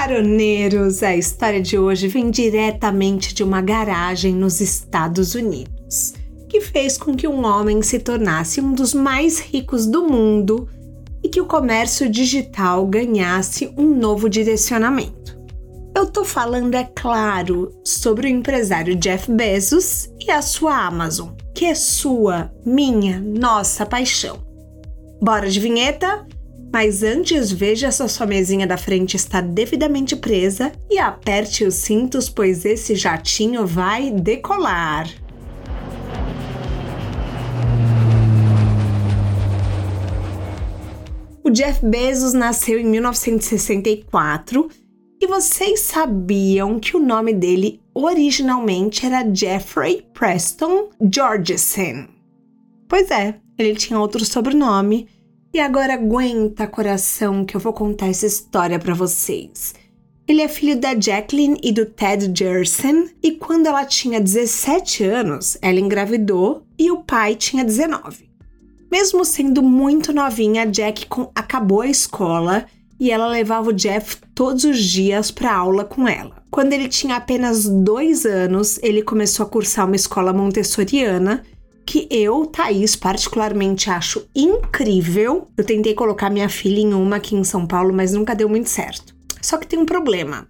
Caroneiros, a história de hoje vem diretamente de uma garagem nos Estados Unidos, que fez com que um homem se tornasse um dos mais ricos do mundo e que o comércio digital ganhasse um novo direcionamento. Eu tô falando, é claro, sobre o empresário Jeff Bezos e a sua Amazon, que é sua, minha, nossa paixão. Bora de vinheta? Mas antes, veja se a sua mesinha da frente está devidamente presa e aperte os cintos, pois esse jatinho vai decolar. O Jeff Bezos nasceu em 1964 e vocês sabiam que o nome dele originalmente era Jeffrey Preston Georgeson? Pois é, ele tinha outro sobrenome e agora aguenta, coração, que eu vou contar essa história para vocês. Ele é filho da Jacqueline e do Ted Jerson, e quando ela tinha 17 anos, ela engravidou e o pai tinha 19. Mesmo sendo muito novinha, Jack acabou a escola e ela levava o Jeff todos os dias para aula com ela. Quando ele tinha apenas dois anos, ele começou a cursar uma escola montessoriana que eu, Thaís, particularmente acho incrível. Eu tentei colocar minha filha em uma aqui em São Paulo, mas nunca deu muito certo. Só que tem um problema.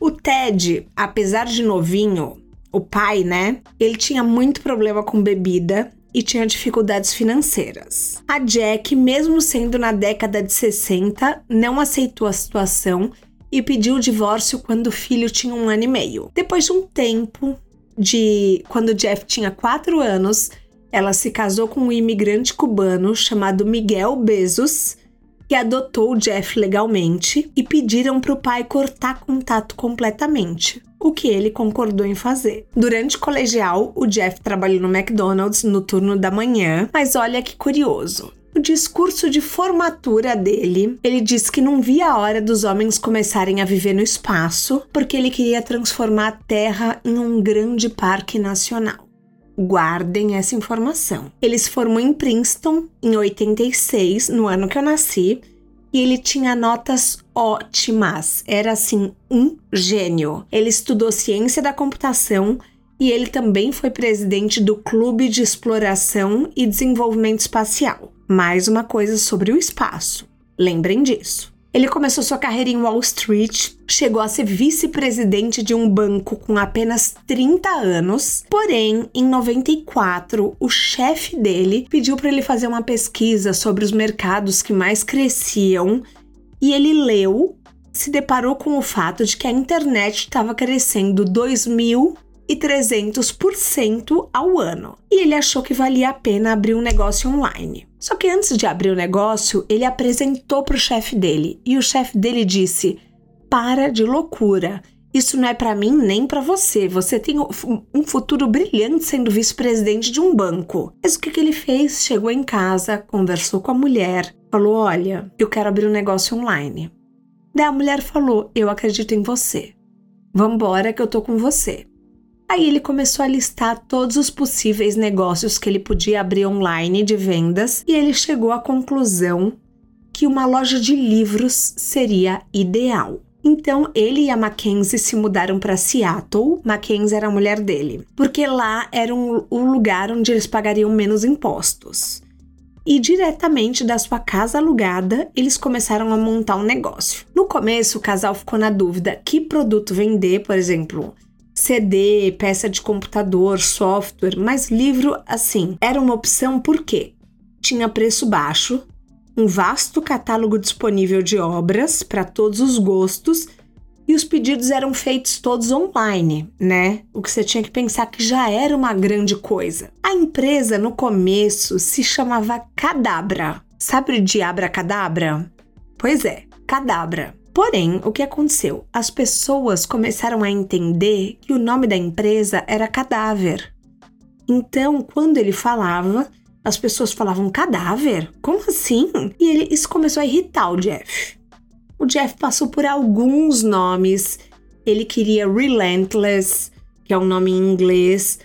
O Ted, apesar de novinho, o pai, né? Ele tinha muito problema com bebida e tinha dificuldades financeiras. A Jack, mesmo sendo na década de 60, não aceitou a situação e pediu o divórcio quando o filho tinha um ano e meio. Depois de um tempo, de quando o Jeff tinha 4 anos, ela se casou com um imigrante cubano chamado Miguel Bezos, que adotou o Jeff legalmente e pediram para o pai cortar contato completamente, o que ele concordou em fazer. Durante o colegial, o Jeff trabalhou no McDonald's no turno da manhã, mas olha que curioso. O discurso de formatura dele, ele disse que não via a hora dos homens começarem a viver no espaço, porque ele queria transformar a Terra em um grande parque nacional. Guardem essa informação. Ele se formou em Princeton em 86, no ano que eu nasci, e ele tinha notas ótimas. Era assim um gênio. Ele estudou ciência da computação e ele também foi presidente do Clube de Exploração e Desenvolvimento Espacial. Mais uma coisa sobre o espaço. Lembrem disso. Ele começou sua carreira em Wall Street, chegou a ser vice-presidente de um banco com apenas 30 anos, porém, em 94, o chefe dele pediu para ele fazer uma pesquisa sobre os mercados que mais cresciam e ele leu, se deparou com o fato de que a internet estava crescendo 2.300% ao ano e ele achou que valia a pena abrir um negócio online. Só que antes de abrir o negócio, ele apresentou para o chefe dele e o chefe dele disse: Para de loucura. Isso não é para mim nem para você. Você tem um futuro brilhante sendo vice-presidente de um banco. Mas o que, que ele fez? Chegou em casa, conversou com a mulher, falou: Olha, eu quero abrir um negócio online. Daí a mulher falou: Eu acredito em você. Vambora que eu tô com você. Aí ele começou a listar todos os possíveis negócios que ele podia abrir online de vendas e ele chegou à conclusão que uma loja de livros seria ideal. Então ele e a Mackenzie se mudaram para Seattle. Mackenzie era a mulher dele, porque lá era um, um lugar onde eles pagariam menos impostos. E diretamente da sua casa alugada, eles começaram a montar um negócio. No começo, o casal ficou na dúvida que produto vender, por exemplo, CD, peça de computador, software, mas livro, assim, era uma opção porque tinha preço baixo, um vasto catálogo disponível de obras para todos os gostos e os pedidos eram feitos todos online, né? O que você tinha que pensar que já era uma grande coisa. A empresa no começo se chamava Cadabra. Sabe de Abracadabra? Pois é, Cadabra. Porém, o que aconteceu? As pessoas começaram a entender que o nome da empresa era cadáver. Então, quando ele falava, as pessoas falavam cadáver? Como assim? E ele, isso começou a irritar o Jeff. O Jeff passou por alguns nomes. Ele queria Relentless, que é um nome em inglês,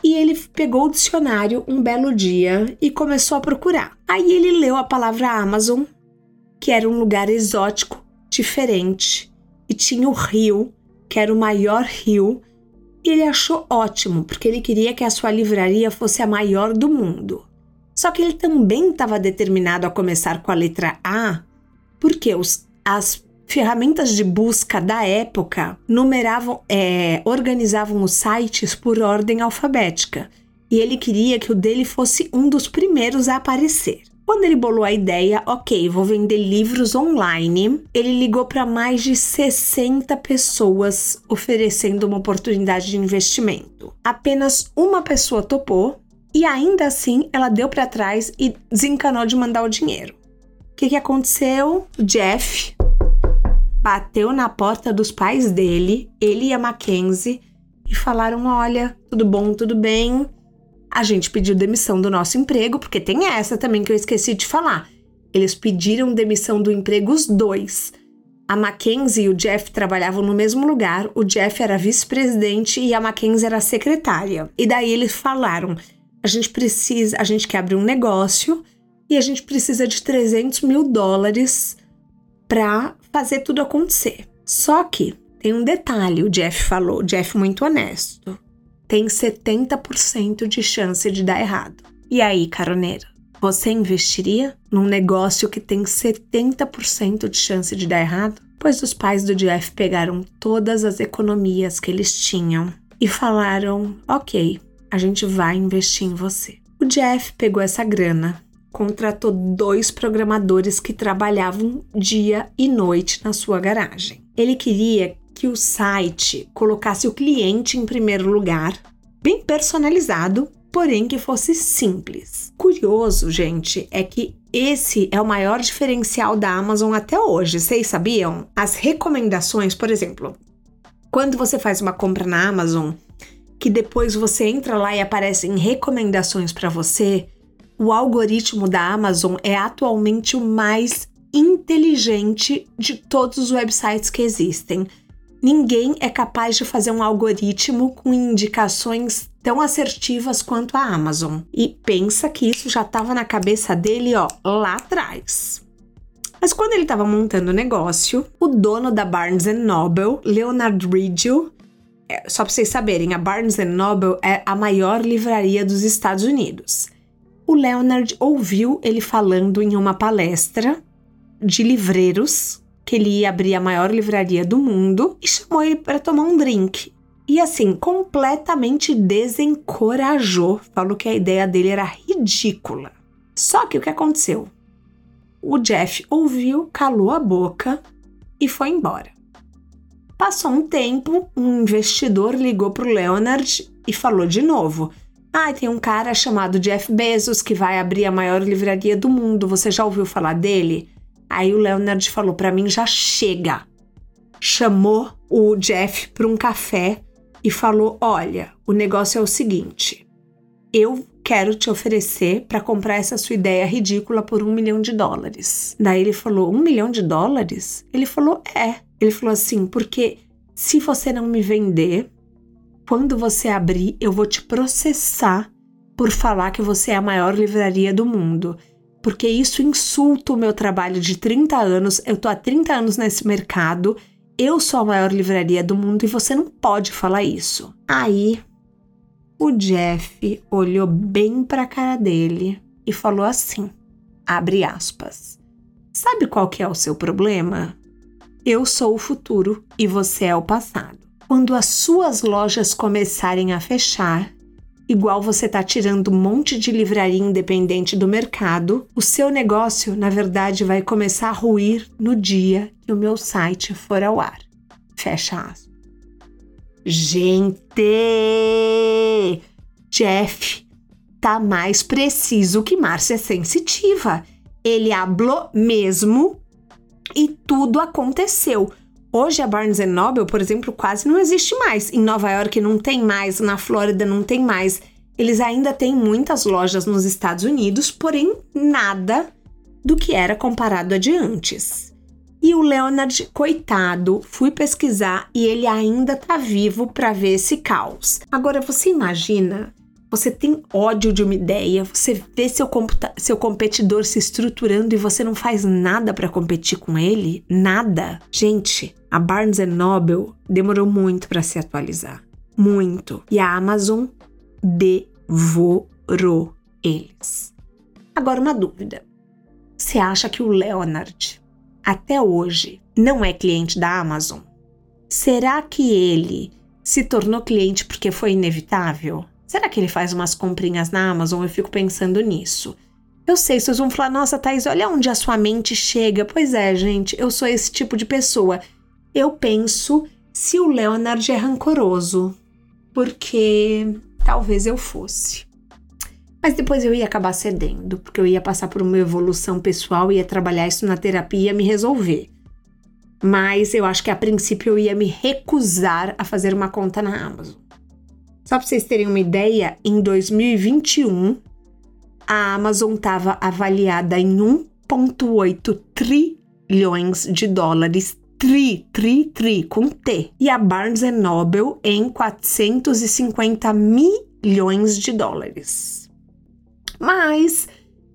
e ele pegou o dicionário um belo dia e começou a procurar. Aí ele leu a palavra Amazon, que era um lugar exótico diferente e tinha o rio, que era o maior rio, e ele achou ótimo, porque ele queria que a sua livraria fosse a maior do mundo. Só que ele também estava determinado a começar com a letra A, porque os, as ferramentas de busca da época numeravam, é, organizavam os sites por ordem alfabética, e ele queria que o dele fosse um dos primeiros a aparecer. Quando ele bolou a ideia, ok, vou vender livros online, ele ligou para mais de 60 pessoas oferecendo uma oportunidade de investimento. Apenas uma pessoa topou e ainda assim ela deu para trás e desencanou de mandar o dinheiro. O que, que aconteceu? O Jeff bateu na porta dos pais dele, ele e a Mackenzie, e falaram: Olha, tudo bom, tudo bem a gente pediu demissão do nosso emprego, porque tem essa também que eu esqueci de falar. Eles pediram demissão do emprego os dois. A Mackenzie e o Jeff trabalhavam no mesmo lugar, o Jeff era vice-presidente e a Mackenzie era secretária. E daí eles falaram: a gente precisa, a gente quer abrir um negócio e a gente precisa de 300 mil dólares para fazer tudo acontecer. Só que tem um detalhe, o Jeff falou, o Jeff muito honesto tem 70% de chance de dar errado. E aí, caroneiro, você investiria num negócio que tem 70% de chance de dar errado? Pois os pais do Jeff pegaram todas as economias que eles tinham e falaram: ok, a gente vai investir em você. O Jeff pegou essa grana, contratou dois programadores que trabalhavam dia e noite na sua garagem. Ele queria que o site colocasse o cliente em primeiro lugar, bem personalizado, porém que fosse simples. Curioso, gente, é que esse é o maior diferencial da Amazon até hoje. Vocês sabiam? As recomendações, por exemplo, quando você faz uma compra na Amazon, que depois você entra lá e aparecem recomendações para você, o algoritmo da Amazon é atualmente o mais inteligente de todos os websites que existem. Ninguém é capaz de fazer um algoritmo com indicações tão assertivas quanto a Amazon. E pensa que isso já estava na cabeça dele, ó, lá atrás. Mas quando ele estava montando o negócio, o dono da Barnes Noble, Leonard Riddle, é, só para vocês saberem, a Barnes Noble é a maior livraria dos Estados Unidos. O Leonard ouviu ele falando em uma palestra de livreiros que ele ia abrir a maior livraria do mundo e chamou ele para tomar um drink. E assim, completamente desencorajou, falou que a ideia dele era ridícula. Só que o que aconteceu? O Jeff ouviu, calou a boca e foi embora. Passou um tempo, um investidor ligou para o Leonard e falou de novo: Ah, tem um cara chamado Jeff Bezos que vai abrir a maior livraria do mundo. Você já ouviu falar dele? Aí o Leonard falou para mim: já chega. Chamou o Jeff para um café e falou: Olha, o negócio é o seguinte. Eu quero te oferecer para comprar essa sua ideia ridícula por um milhão de dólares. Daí ele falou: Um milhão de dólares? Ele falou: É. Ele falou assim: Porque se você não me vender, quando você abrir, eu vou te processar por falar que você é a maior livraria do mundo porque isso insulta o meu trabalho de 30 anos. Eu tô há 30 anos nesse mercado, eu sou a maior livraria do mundo e você não pode falar isso. Aí o Jeff olhou bem para a cara dele e falou assim: abre aspas. Sabe qual que é o seu problema? Eu sou o futuro e você é o passado. Quando as suas lojas começarem a fechar, igual você está tirando um monte de livraria independente do mercado, o seu negócio, na verdade, vai começar a ruir no dia que o meu site for ao ar. Fecha aspas. Gente! Jeff tá mais preciso que Márcia sensitiva. Ele hablou mesmo e tudo aconteceu. Hoje a Barnes Noble, por exemplo, quase não existe mais. Em Nova York não tem mais, na Flórida não tem mais. Eles ainda têm muitas lojas nos Estados Unidos, porém nada do que era comparado a de antes. E o Leonard, coitado, fui pesquisar e ele ainda tá vivo para ver esse caos. Agora você imagina você tem ódio de uma ideia, você vê seu, seu competidor se estruturando e você não faz nada para competir com ele? Nada. Gente, A Barnes Noble demorou muito para se atualizar. Muito. E a Amazon devorou eles. Agora, uma dúvida. Você acha que o Leonard, até hoje, não é cliente da Amazon? Será que ele se tornou cliente porque foi inevitável? Será que ele faz umas comprinhas na Amazon? Eu fico pensando nisso. Eu sei, vocês vão falar, nossa, Thaís, olha onde a sua mente chega. Pois é, gente, eu sou esse tipo de pessoa. Eu penso se o Leonard é rancoroso, porque talvez eu fosse. Mas depois eu ia acabar cedendo, porque eu ia passar por uma evolução pessoal, ia trabalhar isso na terapia, ia me resolver. Mas eu acho que a princípio eu ia me recusar a fazer uma conta na Amazon. Só para vocês terem uma ideia, em 2021 a Amazon estava avaliada em 1,8 trilhões de dólares. Tri, tri, tri, com T. E a Barnes Noble em 450 milhões de dólares. Mas,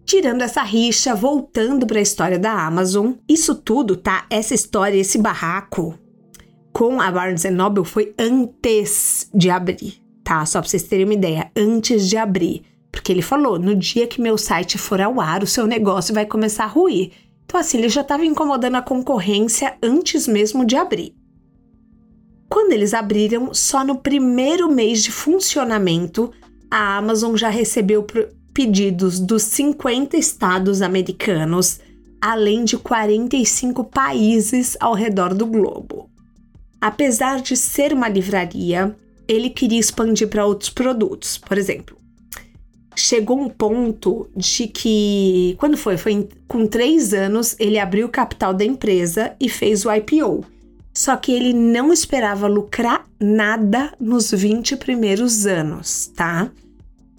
tirando essa rixa, voltando para a história da Amazon, isso tudo, tá? Essa história, esse barraco com a Barnes Noble foi antes de abrir, tá? Só para vocês terem uma ideia, antes de abrir. Porque ele falou: no dia que meu site for ao ar, o seu negócio vai começar a ruir. Então, assim, ele já estava incomodando a concorrência antes mesmo de abrir. Quando eles abriram, só no primeiro mês de funcionamento, a Amazon já recebeu pedidos dos 50 estados americanos, além de 45 países ao redor do globo. Apesar de ser uma livraria, ele queria expandir para outros produtos, por exemplo, chegou um ponto de que. Quando foi? Foi em, com três anos, ele abriu o capital da empresa e fez o IPO. Só que ele não esperava lucrar nada nos 20 primeiros anos, tá?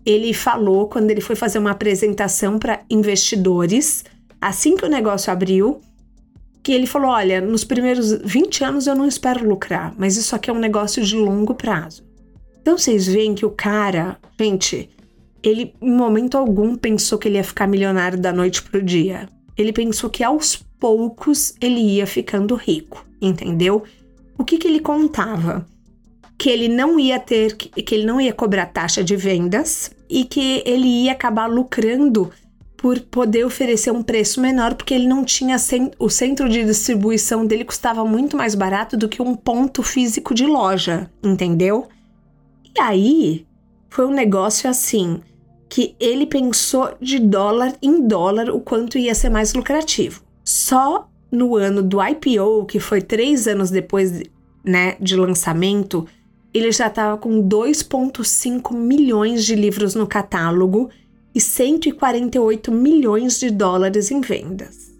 Ele falou quando ele foi fazer uma apresentação para investidores, assim que o negócio abriu, que ele falou: Olha, nos primeiros 20 anos eu não espero lucrar, mas isso aqui é um negócio de longo prazo. Então vocês veem que o cara, gente, ele em momento algum pensou que ele ia ficar milionário da noite pro dia. Ele pensou que aos poucos ele ia ficando rico, entendeu? O que que ele contava? Que ele não ia ter, que ele não ia cobrar taxa de vendas e que ele ia acabar lucrando por poder oferecer um preço menor, porque ele não tinha o centro de distribuição dele custava muito mais barato do que um ponto físico de loja, entendeu? E aí foi um negócio assim que ele pensou de dólar em dólar o quanto ia ser mais lucrativo. Só no ano do IPO, que foi três anos depois né, de lançamento, ele já estava com 2,5 milhões de livros no catálogo e 148 milhões de dólares em vendas.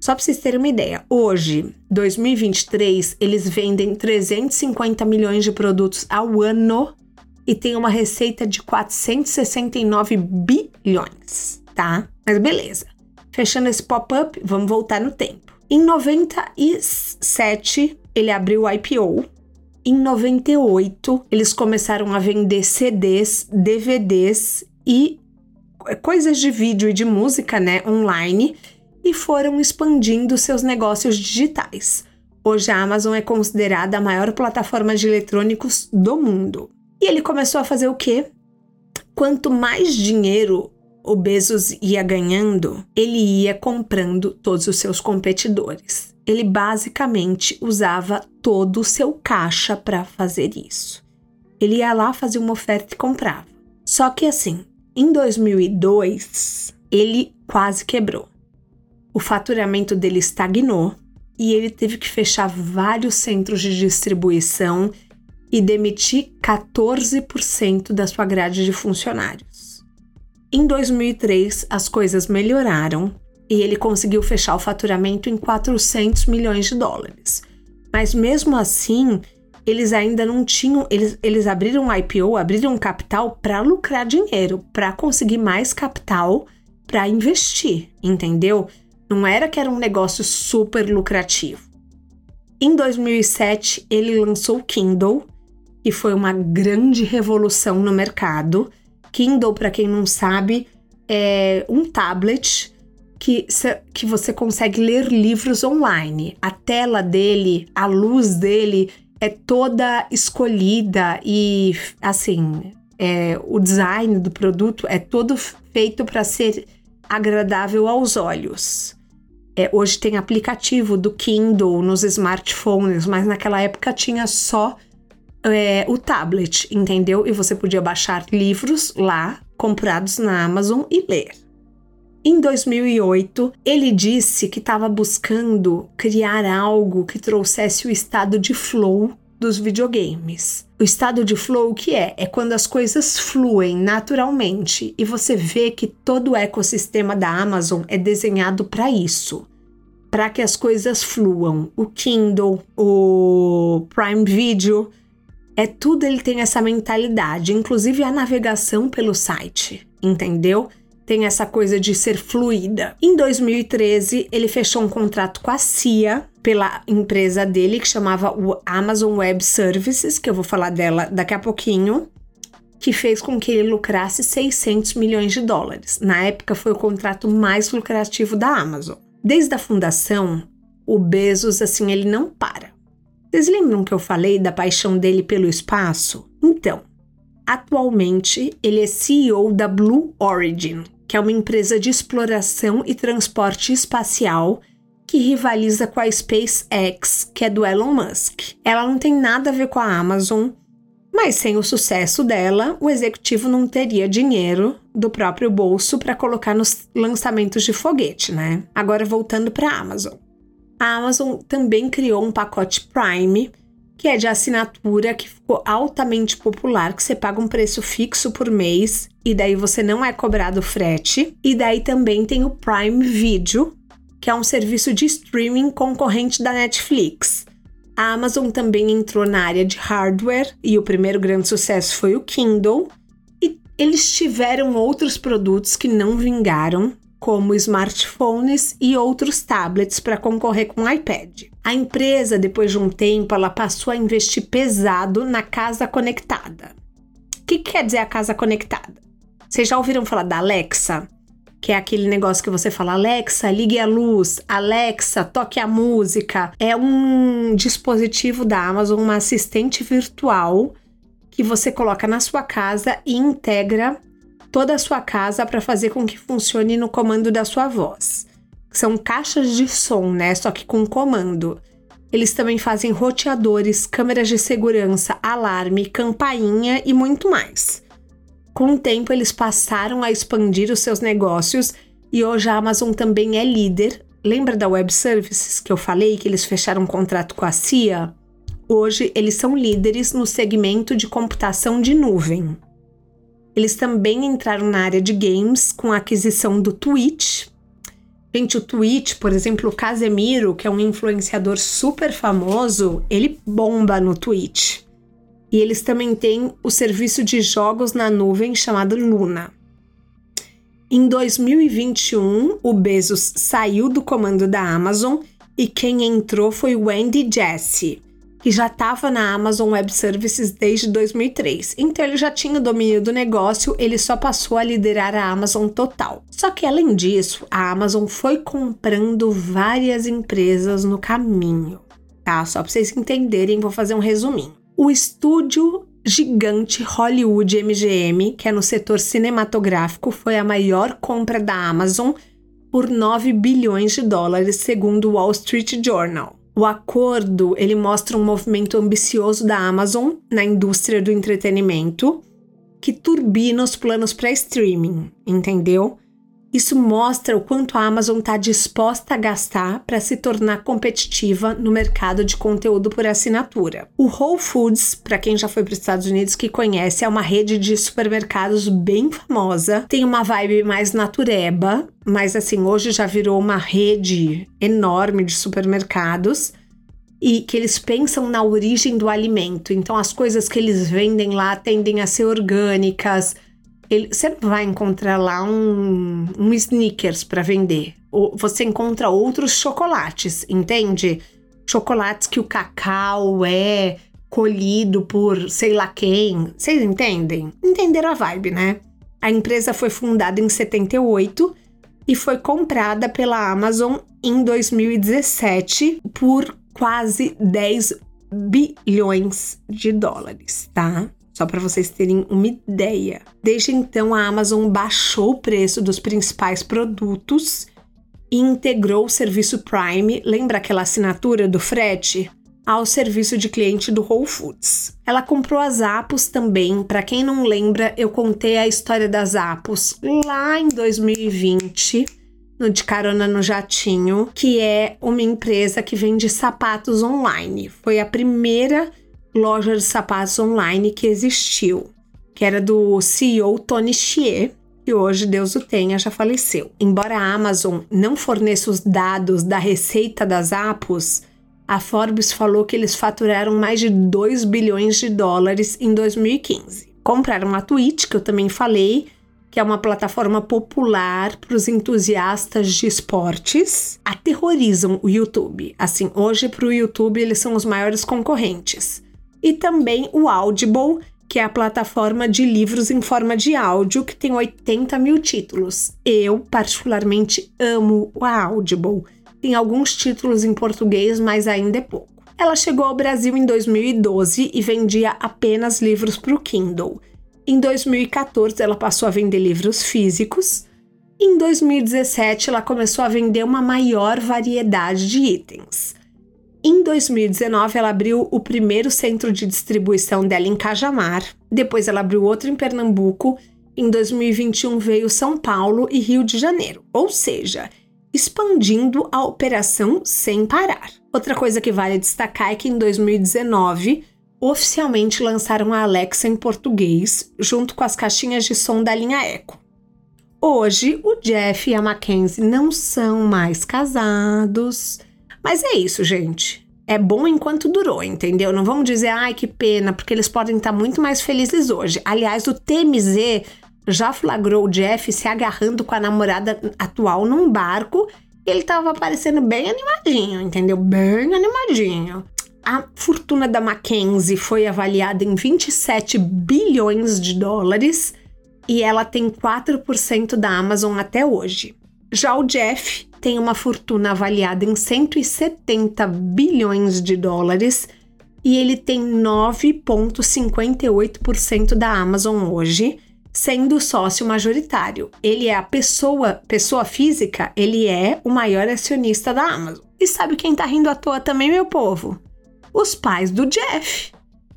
Só para vocês terem uma ideia, hoje, 2023, eles vendem 350 milhões de produtos ao ano e tem uma receita de 469 bilhões, tá? Mas beleza. Fechando esse pop-up, vamos voltar no tempo. Em 97, ele abriu o IPO. Em 98, eles começaram a vender CDs, DVDs e coisas de vídeo e de música, né, online, e foram expandindo seus negócios digitais. Hoje a Amazon é considerada a maior plataforma de eletrônicos do mundo. E ele começou a fazer o quê? Quanto mais dinheiro o Bezos ia ganhando, ele ia comprando todos os seus competidores. Ele basicamente usava todo o seu caixa para fazer isso. Ele ia lá fazer uma oferta e comprava. Só que assim, em 2002, ele quase quebrou. O faturamento dele estagnou e ele teve que fechar vários centros de distribuição e demitir 14% da sua grade de funcionários. Em 2003, as coisas melhoraram e ele conseguiu fechar o faturamento em 400 milhões de dólares. Mas mesmo assim, eles ainda não tinham. Eles, eles abriram um IPO, abriram capital para lucrar dinheiro, para conseguir mais capital para investir, entendeu? Não era que era um negócio super lucrativo. Em 2007, ele lançou o Kindle e foi uma grande revolução no mercado. Kindle, para quem não sabe, é um tablet que, que você consegue ler livros online. A tela dele, a luz dele é toda escolhida e assim, é, o design do produto é todo feito para ser agradável aos olhos. É, hoje tem aplicativo do Kindle nos smartphones, mas naquela época tinha só é, o tablet, entendeu? E você podia baixar livros lá, comprados na Amazon e ler. Em 2008, ele disse que estava buscando criar algo que trouxesse o estado de flow dos videogames. O estado de flow o que é? É quando as coisas fluem naturalmente e você vê que todo o ecossistema da Amazon é desenhado para isso. Para que as coisas fluam. O Kindle, o Prime Video, é tudo ele tem essa mentalidade, inclusive a navegação pelo site, entendeu? Tem essa coisa de ser fluida. Em 2013, ele fechou um contrato com a CIA pela empresa dele que chamava o Amazon Web Services, que eu vou falar dela daqui a pouquinho, que fez com que ele lucrasse 600 milhões de dólares. Na época foi o contrato mais lucrativo da Amazon. Desde a fundação, o Bezos assim ele não para. Vocês lembram que eu falei da paixão dele pelo espaço? Então, atualmente ele é CEO da Blue Origin, que é uma empresa de exploração e transporte espacial que rivaliza com a SpaceX, que é do Elon Musk. Ela não tem nada a ver com a Amazon, mas sem o sucesso dela, o executivo não teria dinheiro do próprio bolso para colocar nos lançamentos de foguete, né? Agora voltando para a Amazon a Amazon também criou um pacote Prime, que é de assinatura que ficou altamente popular, que você paga um preço fixo por mês e daí você não é cobrado frete. E daí também tem o Prime Video, que é um serviço de streaming concorrente da Netflix. A Amazon também entrou na área de hardware e o primeiro grande sucesso foi o Kindle. E eles tiveram outros produtos que não vingaram, como smartphones e outros tablets para concorrer com o iPad. A empresa, depois de um tempo, ela passou a investir pesado na casa conectada. O que, que quer dizer a casa conectada? Vocês já ouviram falar da Alexa? que é aquele negócio que você fala, Alexa, ligue a luz, Alexa, toque a música. É um dispositivo da Amazon, uma assistente virtual que você coloca na sua casa e integra toda a sua casa para fazer com que funcione no comando da sua voz. São caixas de som, né? Só que com comando. Eles também fazem roteadores, câmeras de segurança, alarme, campainha e muito mais. Com o tempo, eles passaram a expandir os seus negócios e hoje a Amazon também é líder. Lembra da Web Services que eu falei que eles fecharam um contrato com a CIA? Hoje, eles são líderes no segmento de computação de nuvem. Eles também entraram na área de games com a aquisição do Twitch. Gente, o Twitch, por exemplo, o Casemiro, que é um influenciador super famoso, ele bomba no Twitch. E eles também têm o serviço de jogos na nuvem chamado Luna. Em 2021, o Bezos saiu do comando da Amazon e quem entrou foi o Andy Jassy, que já estava na Amazon Web Services desde 2003. Então ele já tinha o domínio do negócio, ele só passou a liderar a Amazon total. Só que além disso, a Amazon foi comprando várias empresas no caminho, tá? Só para vocês entenderem, vou fazer um resuminho. O estúdio gigante Hollywood MGM, que é no setor cinematográfico, foi a maior compra da Amazon por 9 bilhões de dólares, segundo o Wall Street Journal. O acordo ele mostra um movimento ambicioso da Amazon na indústria do entretenimento que turbina os planos para streaming, entendeu? Isso mostra o quanto a Amazon está disposta a gastar para se tornar competitiva no mercado de conteúdo por assinatura. O Whole Foods, para quem já foi para os Estados Unidos que conhece, é uma rede de supermercados bem famosa. Tem uma vibe mais natureba, mas assim, hoje já virou uma rede enorme de supermercados e que eles pensam na origem do alimento. Então, as coisas que eles vendem lá tendem a ser orgânicas, ele, vai encontrar lá um, um sneakers para vender. Ou você encontra outros chocolates, entende? Chocolates que o cacau é colhido por sei lá quem. Vocês entendem? Entenderam a vibe, né? A empresa foi fundada em 78 e foi comprada pela Amazon em 2017 por quase 10 bilhões de dólares, tá? Só para vocês terem uma ideia. Desde então, a Amazon baixou o preço dos principais produtos e integrou o serviço Prime, lembra aquela assinatura do frete? Ao serviço de cliente do Whole Foods. Ela comprou as Apos também. Para quem não lembra, eu contei a história das Apos lá em 2020 no De Carona no Jatinho, que é uma empresa que vende sapatos online. Foi a primeira loja de sapatos online que existiu, que era do CEO Tony Xie, que hoje Deus o tenha, já faleceu. Embora a Amazon não forneça os dados da receita das Apos, a Forbes falou que eles faturaram mais de 2 bilhões de dólares em 2015. Compraram a Twitch, que eu também falei, que é uma plataforma popular para os entusiastas de esportes, aterrorizam o YouTube. Assim, hoje para o YouTube eles são os maiores concorrentes. E também o Audible, que é a plataforma de livros em forma de áudio, que tem 80 mil títulos. Eu, particularmente, amo o Audible. Tem alguns títulos em português, mas ainda é pouco. Ela chegou ao Brasil em 2012 e vendia apenas livros para o Kindle. Em 2014, ela passou a vender livros físicos. Em 2017, ela começou a vender uma maior variedade de itens. Em 2019, ela abriu o primeiro centro de distribuição dela em Cajamar. Depois, ela abriu outro em Pernambuco. Em 2021, veio São Paulo e Rio de Janeiro. Ou seja, expandindo a operação sem parar. Outra coisa que vale destacar é que em 2019 oficialmente lançaram a Alexa em português, junto com as caixinhas de som da linha Echo. Hoje, o Jeff e a Mackenzie não são mais casados. Mas é isso, gente. É bom enquanto durou, entendeu? Não vamos dizer, ai, que pena, porque eles podem estar muito mais felizes hoje. Aliás, o TMZ já flagrou o Jeff se agarrando com a namorada atual num barco. E ele tava parecendo bem animadinho, entendeu? Bem animadinho. A fortuna da Mackenzie foi avaliada em 27 bilhões de dólares e ela tem 4% da Amazon até hoje. Já o Jeff tem uma fortuna avaliada em 170 bilhões de dólares e ele tem 9,58% da Amazon hoje, sendo sócio majoritário. Ele é a pessoa, pessoa física, ele é o maior acionista da Amazon. E sabe quem tá rindo à toa também, meu povo? os pais do Jeff.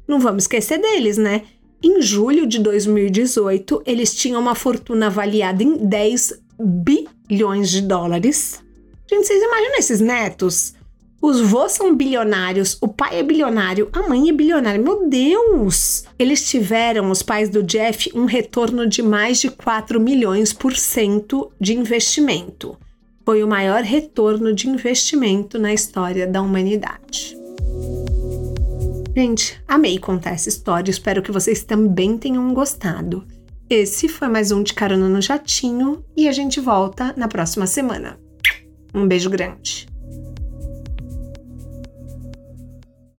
Não vamos esquecer deles, né? Em julho de 2018, eles tinham uma fortuna avaliada em 10 bilhões de dólares. Gente, vocês imaginam esses netos? Os vô são bilionários, o pai é bilionário, a mãe é bilionária. Meu Deus! Eles tiveram, os pais do Jeff, um retorno de mais de 4 milhões por cento de investimento. Foi o maior retorno de investimento na história da humanidade. Gente, amei contar essa história, espero que vocês também tenham gostado. Esse foi mais um de Carona no Jatinho e a gente volta na próxima semana. Um beijo grande.